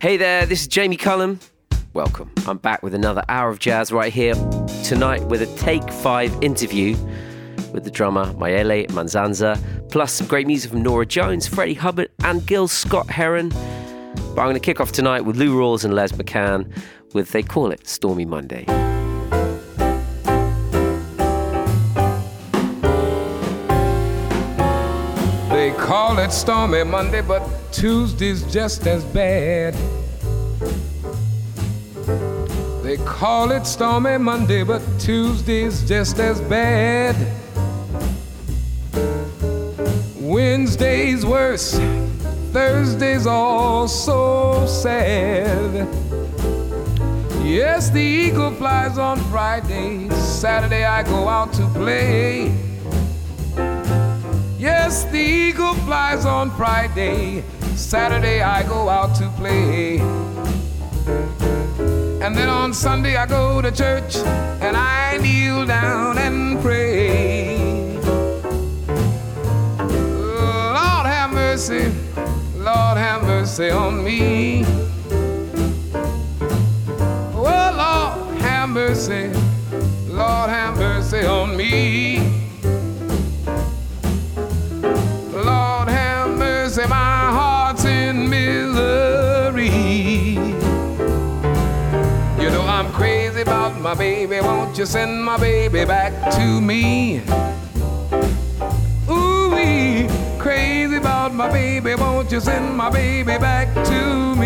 Hey there, this is Jamie Cullum. Welcome. I'm back with another hour of jazz right here tonight with a Take 5 interview with the drummer Myele Manzanza, plus some great music from Norah Jones, Freddie Hubbard, and Gil Scott Heron. But I'm going to kick off tonight with Lou Rawls and Les McCann with They Call It Stormy Monday. Call it Stormy Monday, but Tuesday's just as bad. They call it Stormy Monday, but Tuesday's just as bad. Wednesday's worse, Thursday's all so sad. Yes, the eagle flies on Friday, Saturday I go out to play. Yes, the eagle flies on Friday. Saturday I go out to play. And then on Sunday I go to church and I kneel down and pray. Lord have mercy, Lord have mercy on me. Oh, Lord have mercy, Lord have mercy on me. My baby. Won't you send my baby back to me? Ooh, crazy about my baby. Won't you send my baby back to me?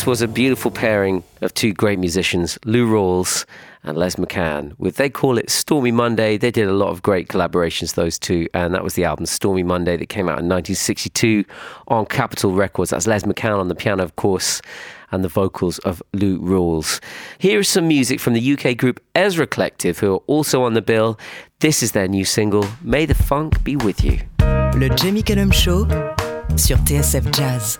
This was a beautiful pairing of two great musicians, Lou Rawls and Les McCann, with they call it Stormy Monday. They did a lot of great collaborations, those two, and that was the album Stormy Monday that came out in 1962 on Capitol Records. That's Les McCann on the piano, of course, and the vocals of Lou Rawls. Here is some music from the UK group Ezra Collective, who are also on the bill. This is their new single, May the Funk Be With You. Le Jamie Cullum Show sur TSF Jazz.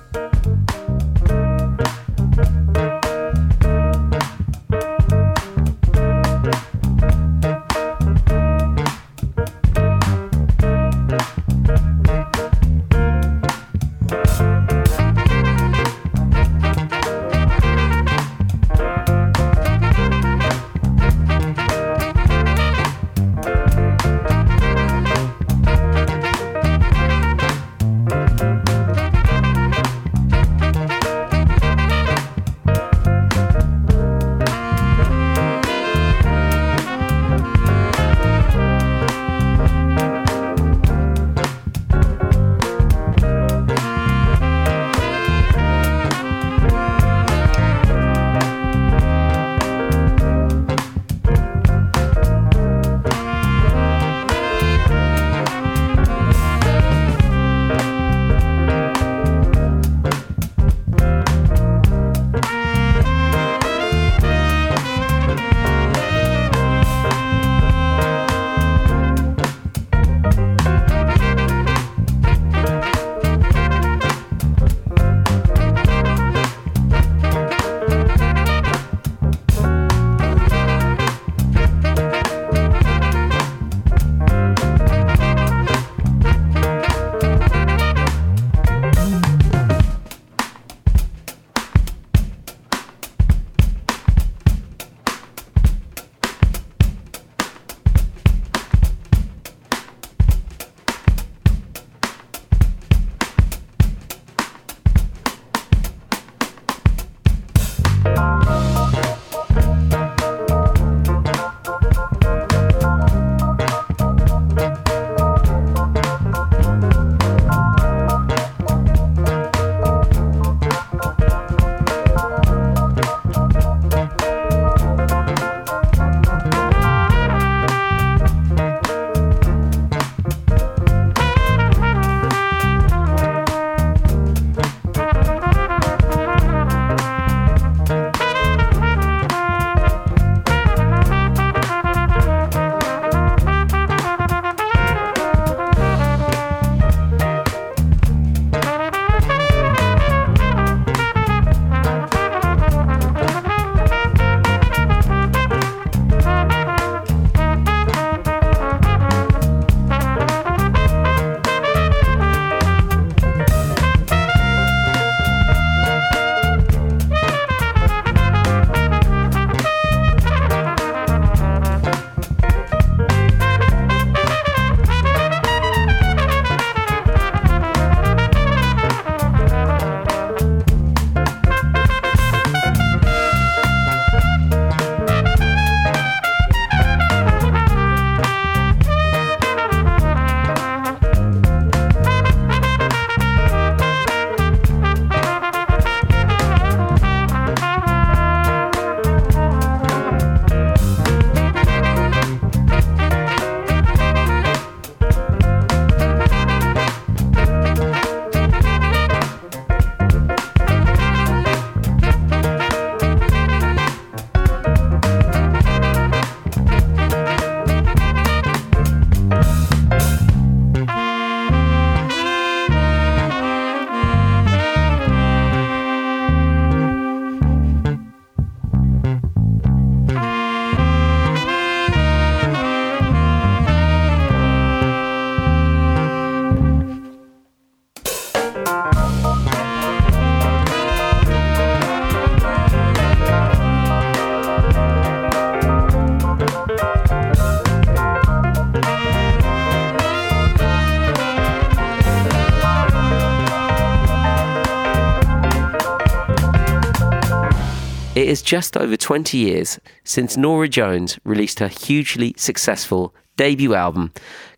Is just over 20 years since Norah Jones released her hugely successful debut album,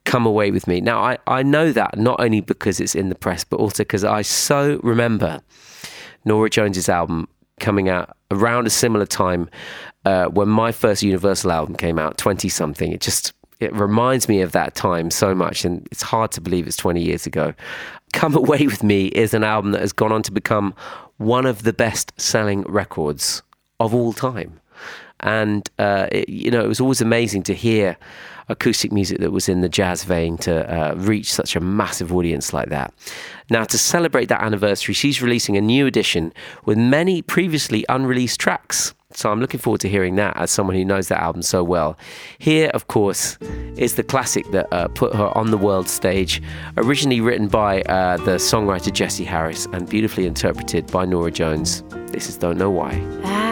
Come Away With Me. Now, I, I know that not only because it's in the press, but also because I so remember Norah Jones's album coming out around a similar time uh, when my first Universal album came out, 20 something. It just it reminds me of that time so much, and it's hard to believe it's 20 years ago. Come Away With Me is an album that has gone on to become one of the best selling records of all time. And, uh, it, you know, it was always amazing to hear acoustic music that was in the jazz vein to uh, reach such a massive audience like that. Now, to celebrate that anniversary, she's releasing a new edition with many previously unreleased tracks. So I'm looking forward to hearing that as someone who knows that album so well. Here, of course, is the classic that uh, put her on the world stage, originally written by uh, the songwriter Jesse Harris and beautifully interpreted by Norah Jones. This is Don't Know Why.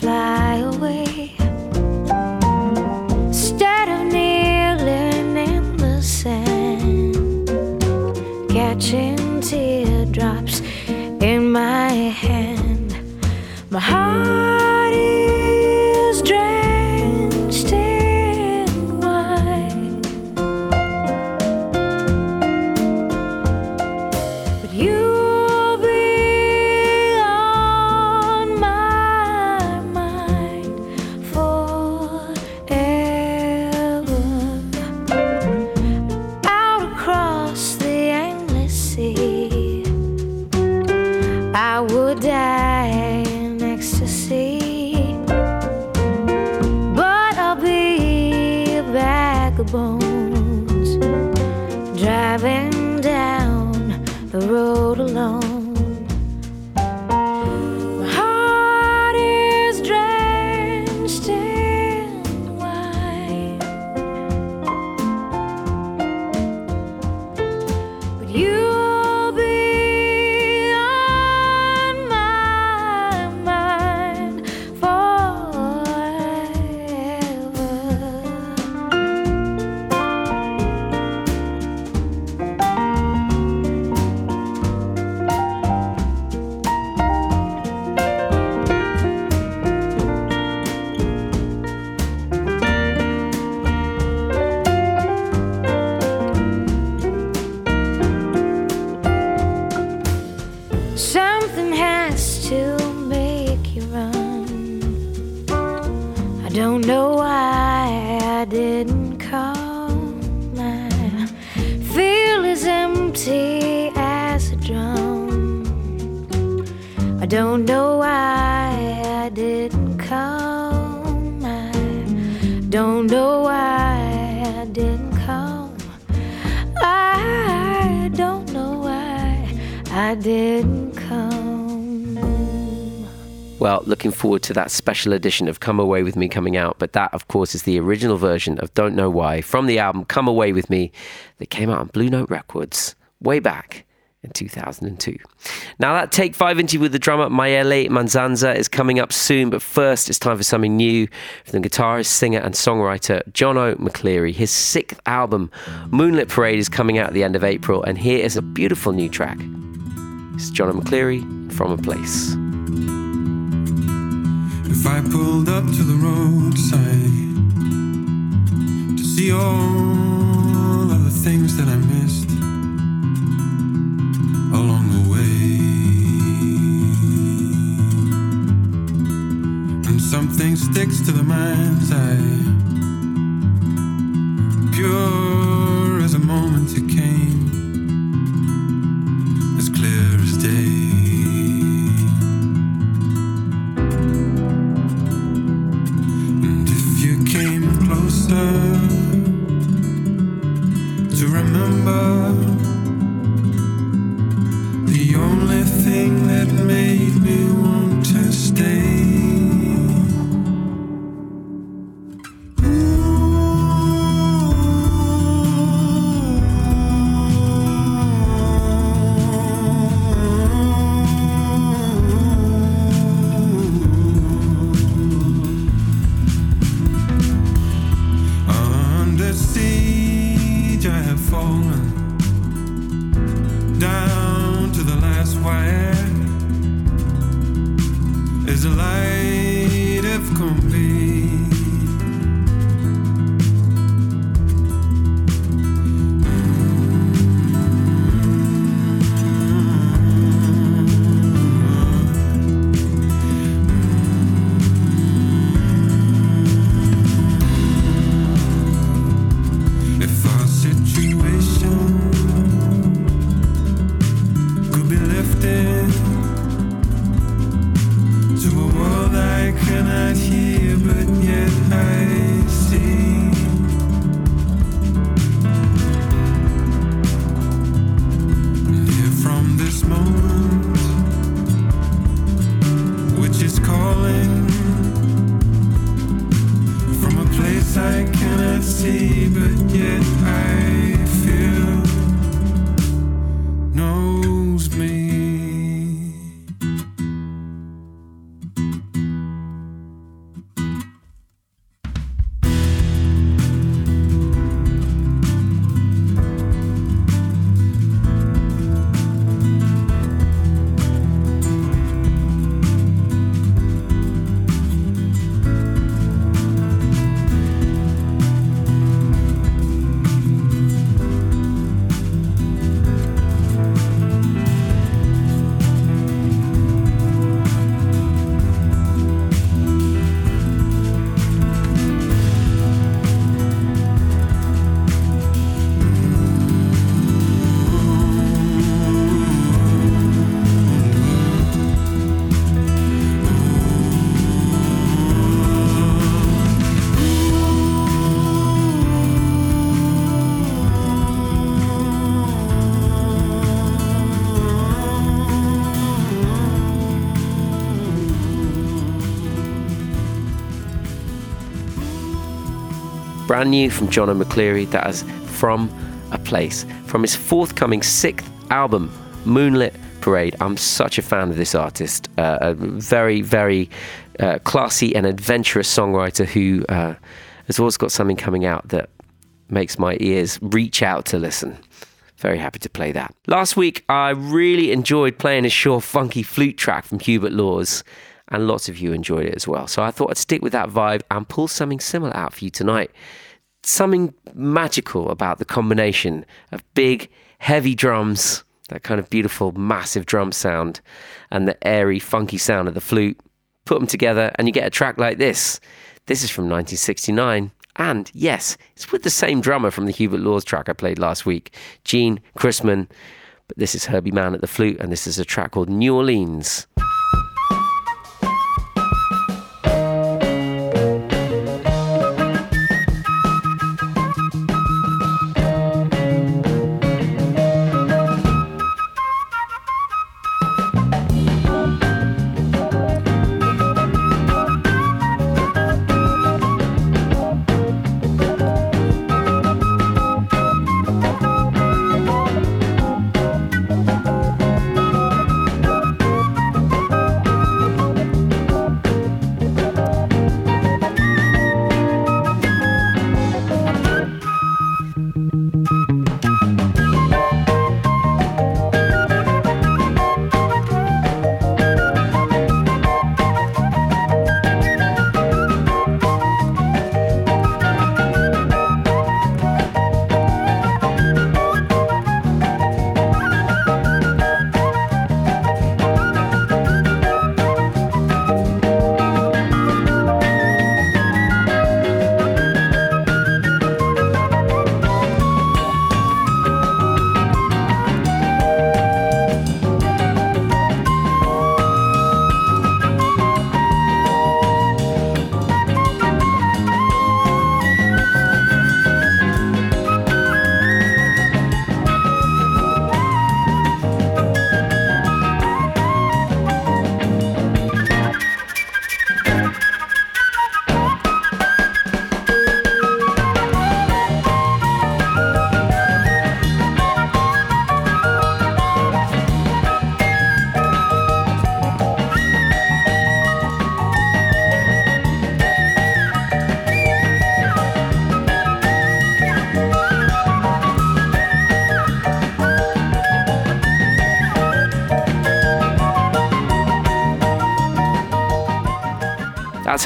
fly away. Looking forward to that special edition of Come Away With Me coming out. But that, of course, is the original version of Don't Know Why from the album Come Away With Me that came out on Blue Note Records way back in 2002. Now, that Take 5 interview with the drummer Myele Manzanza is coming up soon. But first, it's time for something new from the guitarist, singer, and songwriter Jono McCleery. His sixth album, Moonlit Parade, is coming out at the end of April. And here is a beautiful new track. It's Jono McCleery from a place. If I pulled up to the roadside to see all of the things that I missed along the way, and something sticks to the mind's eye, brand new from Jono McCleery. That is From a Place. From his forthcoming sixth album, Moonlit Parade. I'm such a fan of this artist. Uh, a very, very uh, classy and adventurous songwriter who uh, has always got something coming out that makes my ears reach out to listen. Very happy to play that. Last week, I really enjoyed playing a short, funky flute track from Hubert Laws, and lots of you enjoyed it as well. So I thought I'd stick with that vibe and pull something similar out for you tonight. Something magical about the combination of big, heavy drums, that kind of beautiful, massive drum sound, and the airy, funky sound of the flute. Put them together, and you get a track like this. This is from 1969. And yes, it's with the same drummer from the Hubert Laws track I played last week, Gene Chrisman. But this is Herbie Mann at the flute, and this is a track called New Orleans.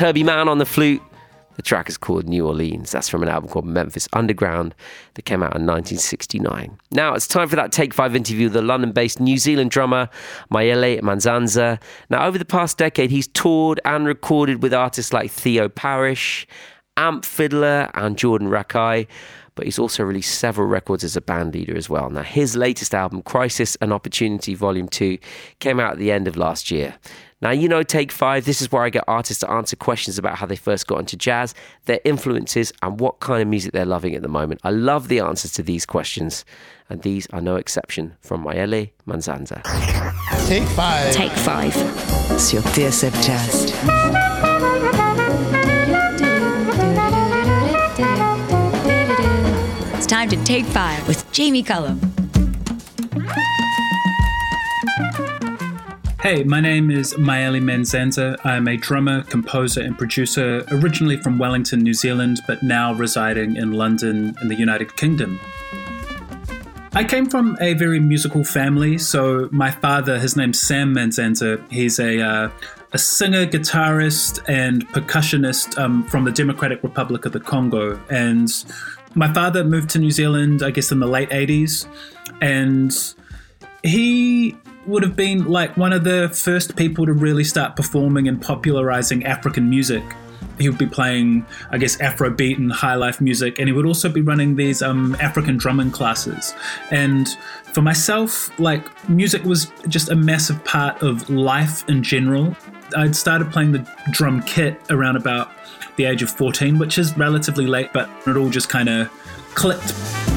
Herbie Mann on the flute. The track is called New Orleans. That's from an album called Memphis Underground that came out in 1969. Now it's time for that Take 5 interview with the London based New Zealand drummer Myele Manzanza. Now, over the past decade, he's toured and recorded with artists like Theo Parrish, Amp Fiddler, and Jordan Rakei but he's also released several records as a band leader as well. Now, his latest album, Crisis and Opportunity Volume 2, came out at the end of last year. Now, you know, Take Five, this is where I get artists to answer questions about how they first got into jazz, their influences, and what kind of music they're loving at the moment. I love the answers to these questions, and these are no exception from Myele Manzanza. Take five. Take 5 sur TSF Jazz. It's time to take five with Jamie Cullum. Hey, my name is Myele Manzanza. I'm a drummer, composer, and producer, originally from Wellington, New Zealand, but now residing in London in the United Kingdom. I came from a very musical family, so my father, his name's Sam Manzanza, he's a, uh, a singer, guitarist, and percussionist um, from the Democratic Republic of the Congo. And my father moved to New Zealand, I guess, in the late 80s, and he would have been like one of the first people to really start performing and popularizing African music. He would be playing, I guess, Afrobeat and high life music, and he would also be running these um, African drumming classes. And for myself, like, music was just a massive part of life in general. I'd started playing the drum kit around about the age of 14, which is relatively late, but it all just kind of clicked.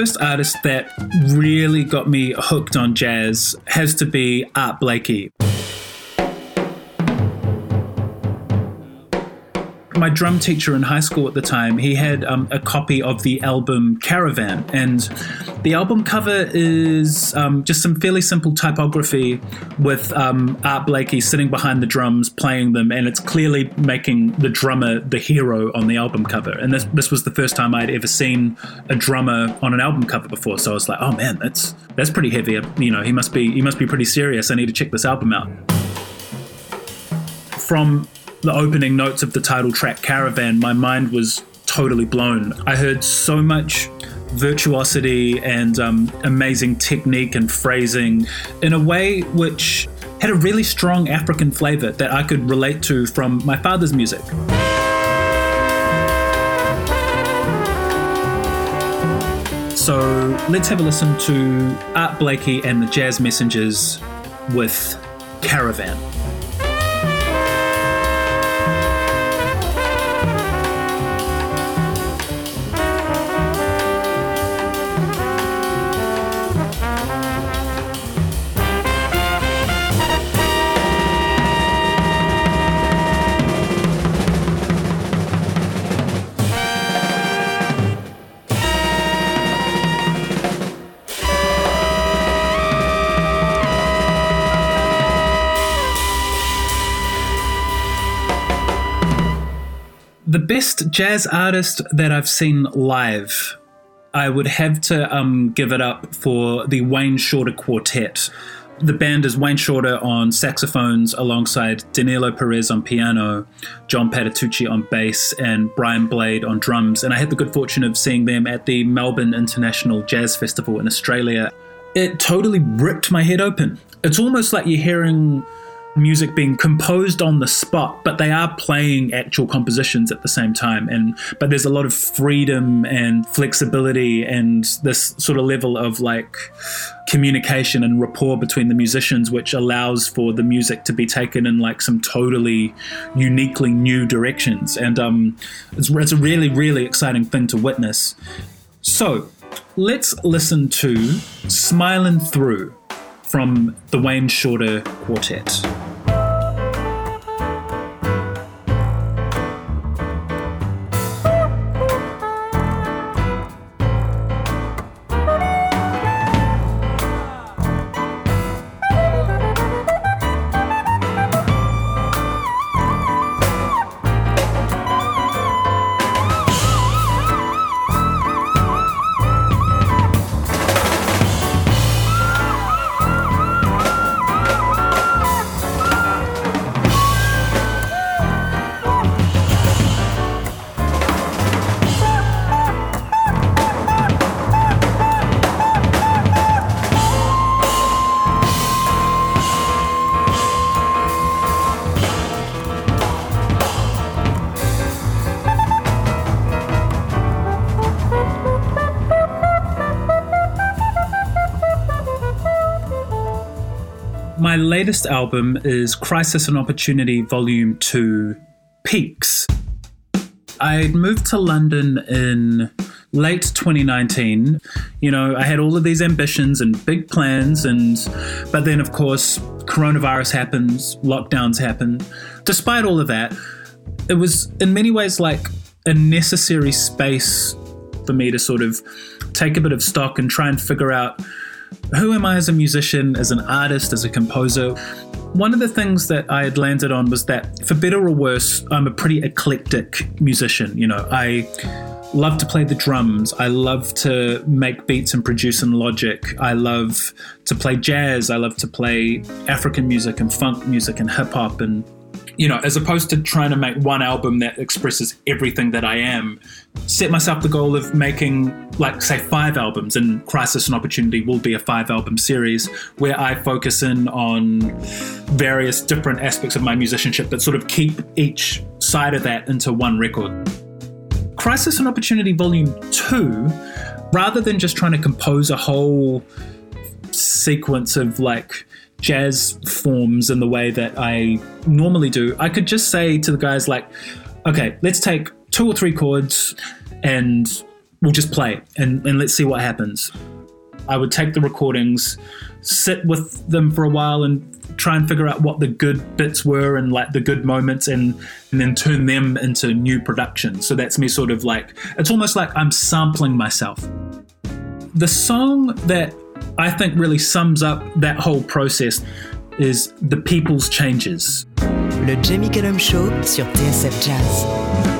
First artist that really got me hooked on jazz has to be Art Blakey. My drum teacher in high school at the time, he had um, a copy of the album Caravan, and the album cover is um, just some fairly simple typography with um, Art Blakey sitting behind the drums playing them, and it's clearly making the drummer the hero on the album cover. And this this was the first time I'd ever seen a drummer on an album cover before, so I was like, oh man, that's that's pretty heavy. You know, he must be he must be pretty serious. I need to check this album out. From the opening notes of the title track Caravan, my mind was totally blown. I heard so much virtuosity and um, amazing technique and phrasing in a way which had a really strong African flavor that I could relate to from my father's music. So let's have a listen to Art Blakey and the Jazz Messengers with Caravan. The best jazz artist that I've seen live, I would have to um, give it up for the Wayne Shorter Quartet. The band is Wayne Shorter on saxophones alongside Danilo Perez on piano, John Patitucci on bass, and Brian Blade on drums. And I had the good fortune of seeing them at the Melbourne International Jazz Festival in Australia. It totally ripped my head open. It's almost like you're hearing music being composed on the spot but they are playing actual compositions at the same time and but there's a lot of freedom and flexibility and this sort of level of like communication and rapport between the musicians, which allows for the music to be taken in like some totally uniquely new directions. And um, it's, it's a really, really exciting thing to witness. So let's listen to Smiling Through from the Wayne Shorter Quartet. Latest album is Crisis and Opportunity Volume 2 Peaks. I moved to London in late 2019. You know, I had all of these ambitions and big plans and but then of course coronavirus happens, lockdowns happen. Despite all of that, it was in many ways like a necessary space for me to sort of take a bit of stock and try and figure out who am I as a musician, as an artist, as a composer? One of the things that I had landed on was that, for better or worse, I'm a pretty eclectic musician. You know, I love to play the drums. I love to make beats and produce in Logic. I love to play jazz. I love to play African music and funk music and hip hop and you know, as opposed to trying to make one album that expresses everything that I am, set myself the goal of making, like, say, five albums, and Crisis and Opportunity will be a five album series where I focus in on various different aspects of my musicianship, but sort of keep each side of that into one record. Crisis and Opportunity Volume 2, rather than just trying to compose a whole sequence of like jazz forms in the way that I normally do, I could just say to the guys, like, okay, let's take two or three chords and we'll just play and, and let's see what happens. I would take the recordings, sit with them for a while and try and figure out what the good bits were and like the good moments and and then turn them into new production. So that's me sort of like it's almost like I'm sampling myself. The song that I think really sums up that whole process is The People's Changes. Le Jamie Cullum Show sur TSF Jazz.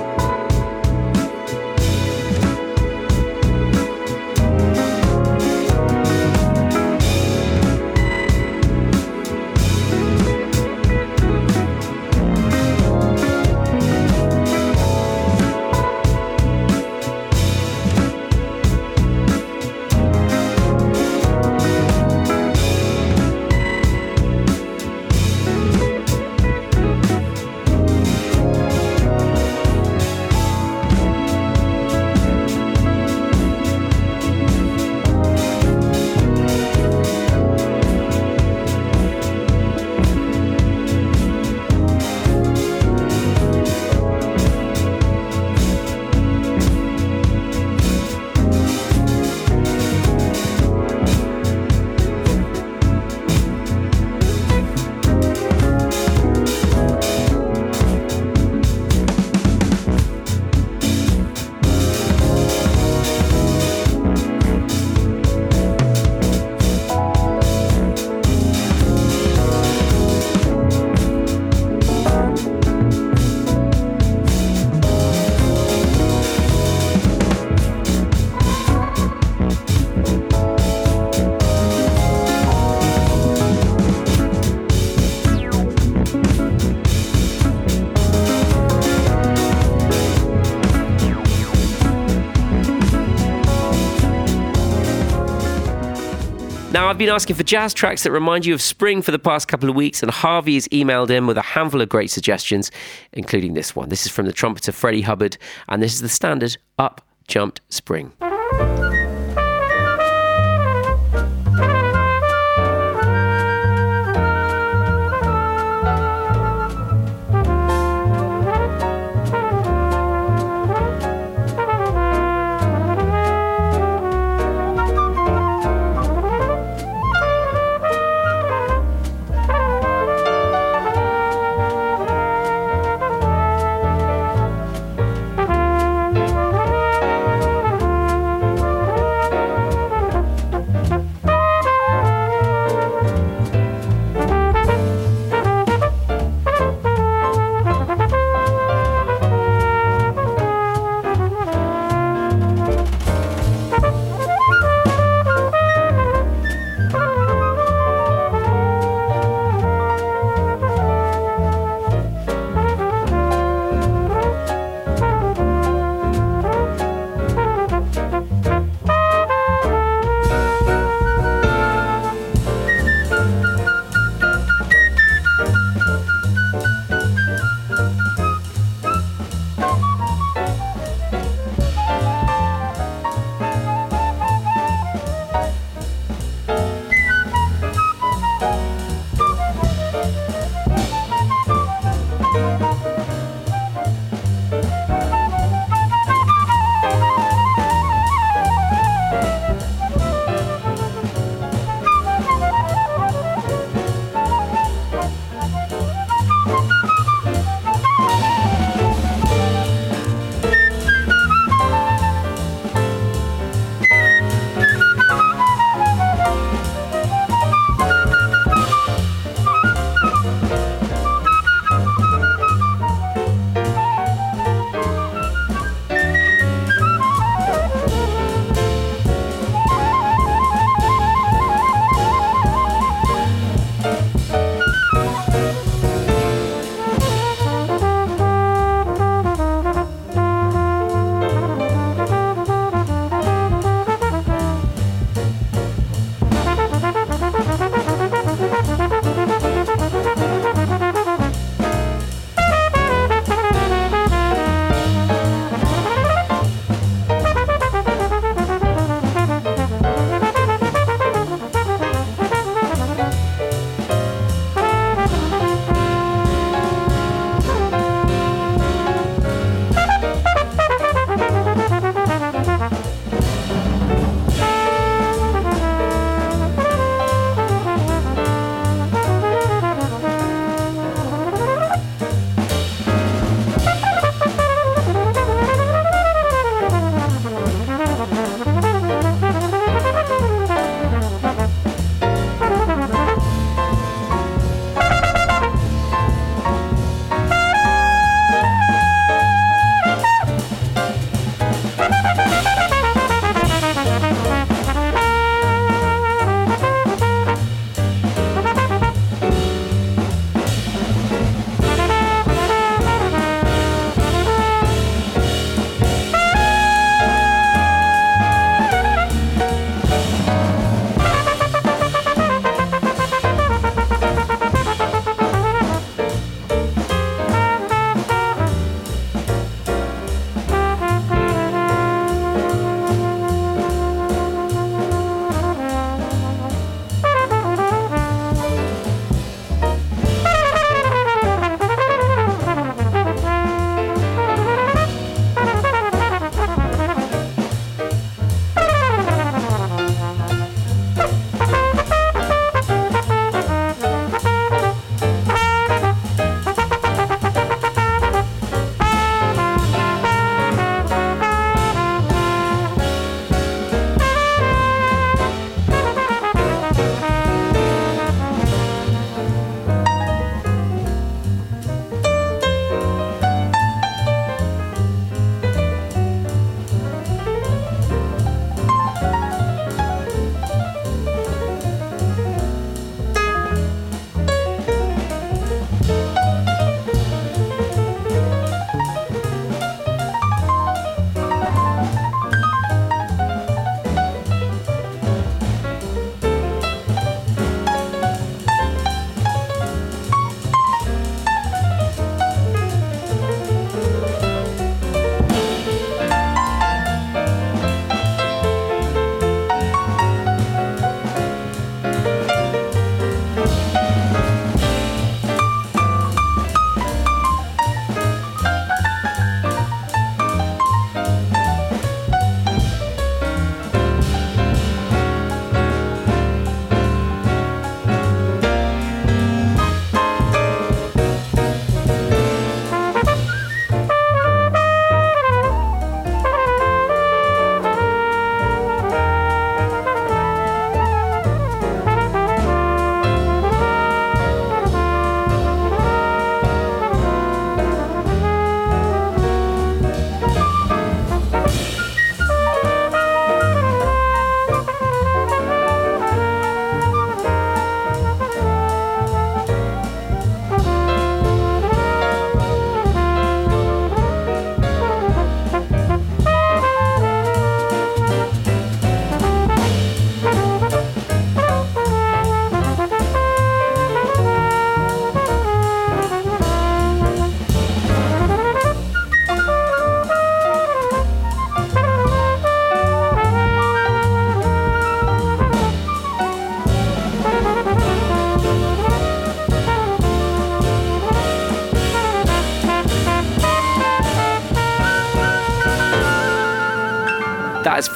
Been asking for jazz tracks that remind you of spring for the past couple of weeks, and Harvey has emailed in with a handful of great suggestions, including this one. This is from the trumpeter Freddie Hubbard, and this is the standard Up Jumped Spring.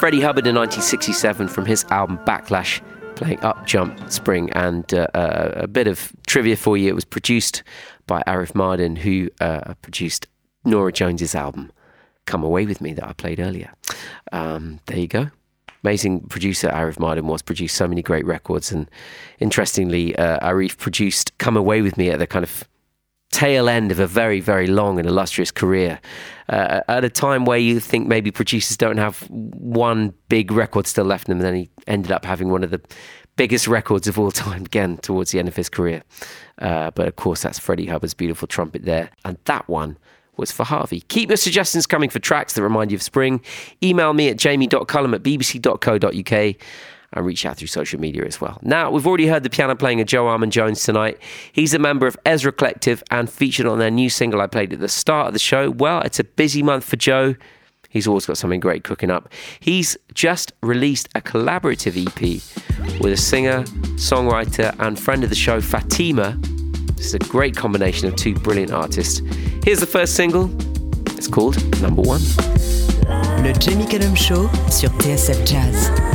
Freddie Hubbard in 1967 from his album Backlash, playing Up Jumped Spring. And uh, uh, a bit of trivia for you it was produced by Arif Mardin, who uh, produced Norah Jones's album Come Away With Me that I played earlier. Um, there you go. Amazing producer Arif Mardin was, produced so many great records. And interestingly, uh, Arif produced Come Away With Me at the kind of tail end of a very, very long and illustrious career. Uh, at a time where you think maybe producers don't have one big record still left in them, and then he ended up having one of the biggest records of all time again towards the end of his career. Uh, but of course, that's Freddie Hubbard's beautiful trumpet there. And that one was for Harvey. Keep your suggestions coming for tracks that remind you of spring. Email me at jamie.cullum at bbc.co.uk and reach out through social media as well. Now, we've already heard the piano playing of Joe Armon Jones tonight. He's a member of Ezra Collective and featured on their new single I played at the start of the show. Well, it's a busy month for Joe. He's always got something great cooking up. He's just released a collaborative EP with a singer, songwriter, and friend of the show, Fatima. This is a great combination of two brilliant artists. Here's the first single. It's called Number One. Le Jamie Cullum Show sur TSF Jazz.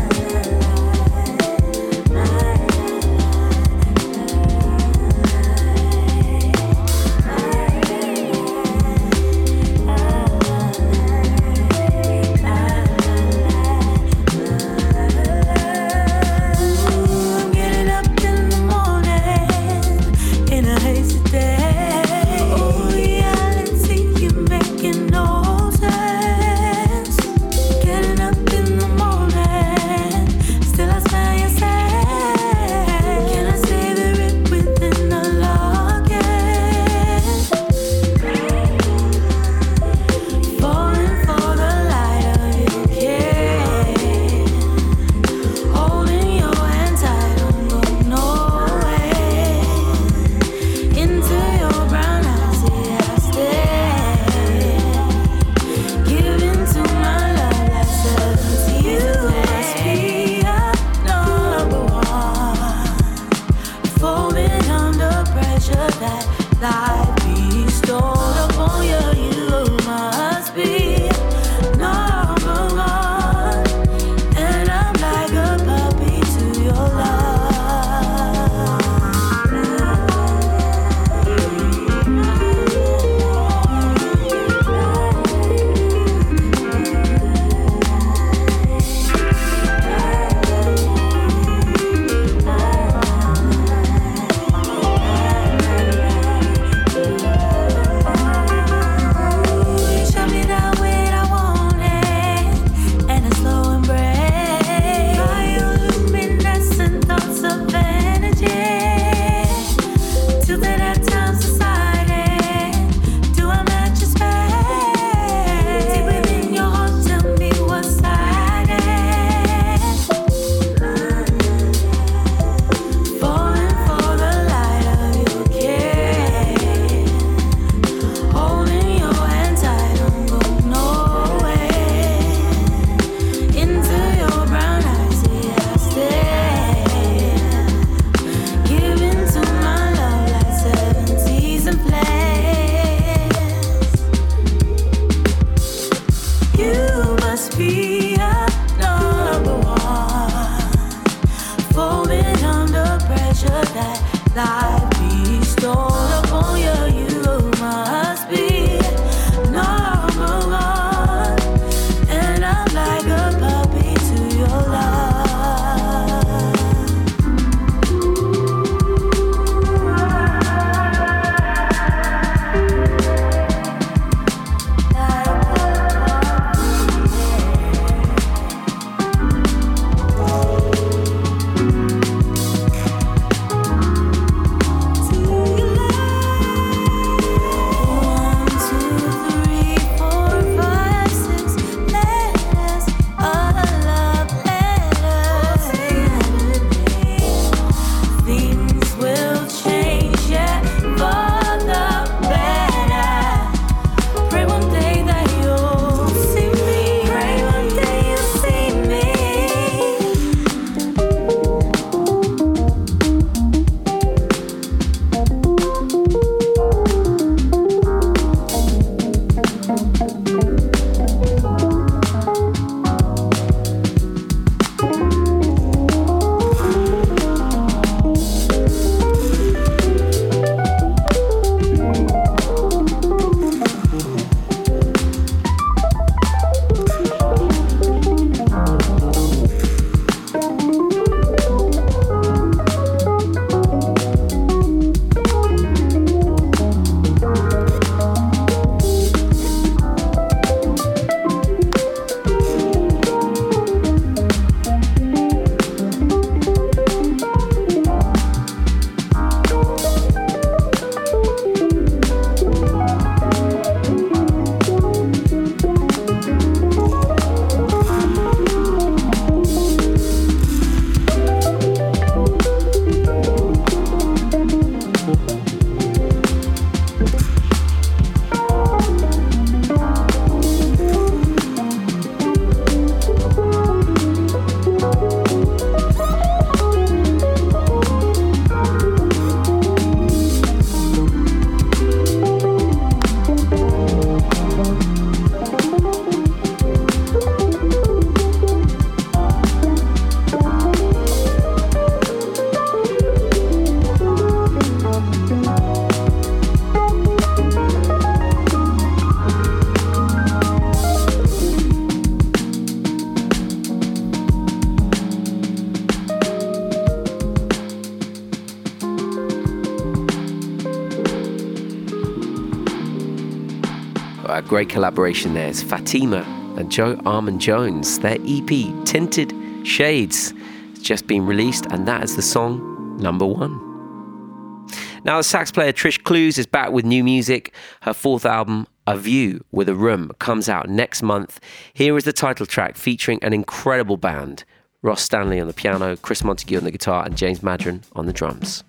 Great collaboration there is Fatima and Joe Armon Jones. Their EP, Tinted Shades, has just been released, and that is the song number one. Now, the sax player Trish Clowes is back with new music. Her fourth album, A View with a Room, comes out next month. Here is the title track featuring an incredible band Ross Stanley on the piano, Chris Montague on the guitar, and James Maddren on the drums.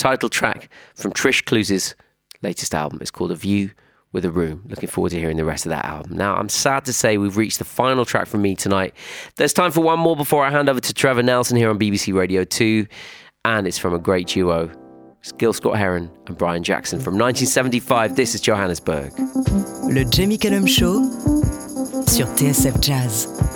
title track from Trish Clowes's latest album. It's called A View with a Room. Looking forward to hearing the rest of that album. Now, I'm sad to say we've reached the final track from me tonight. There's time for one more before I hand over to Trevor Nelson here on BBC Radio 2, and it's from a great duo. It's Gil Scott Heron and Brian Jackson from 1975. This is Johannesburg. Le Jamie Cullum Show sur TSF Jazz.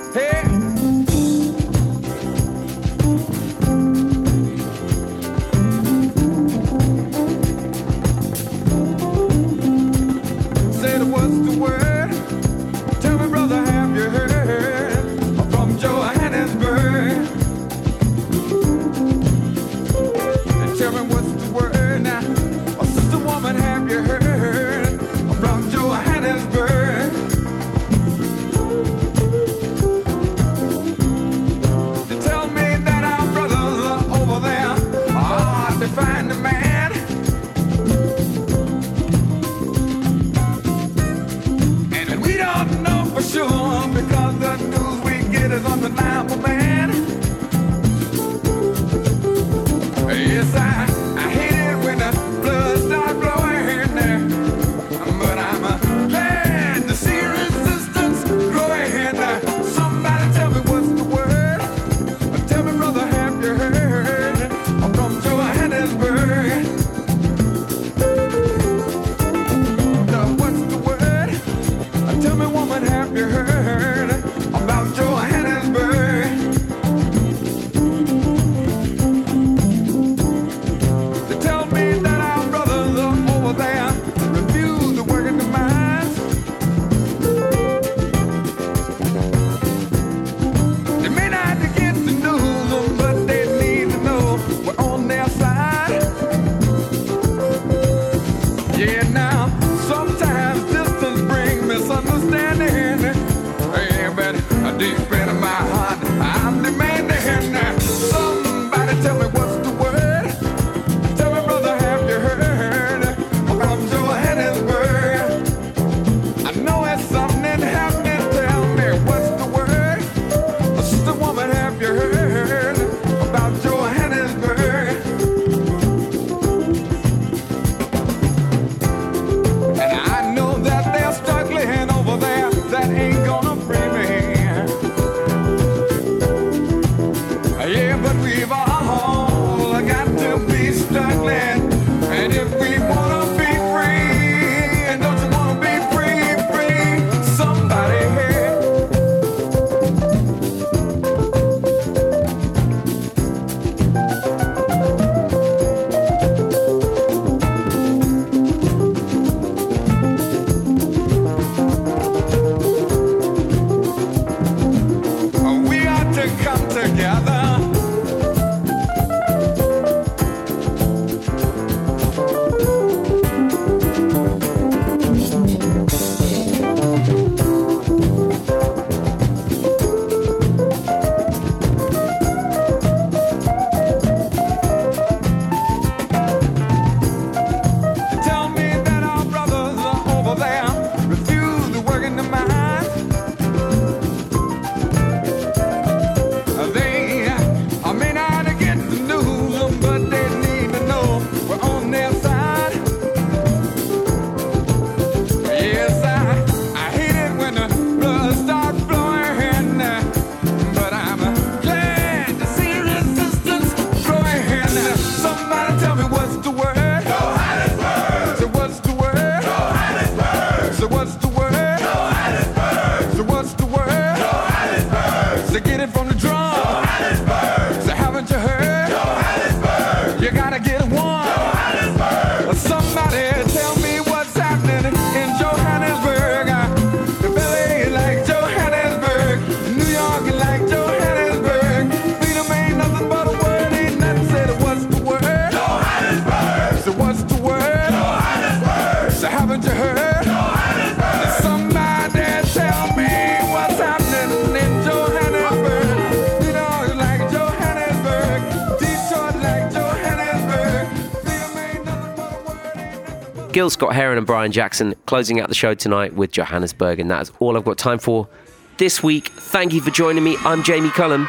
Gil Scott Heron and Brian Jackson closing out the show tonight with Johannesburg, and that is all I've got time for this week. Thank you for joining me. I'm Jamie Cullum.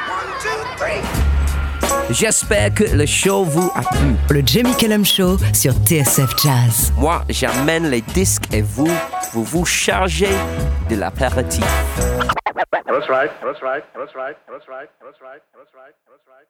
J'espère que le show vous a plu. Le Jamie Cullum Show sur TSF Jazz. Moi, j'amène les disques et vous, vous vous chargez de l'apéritif. That's right. That's right. That's right. That's right. That's right. That's right. That's right.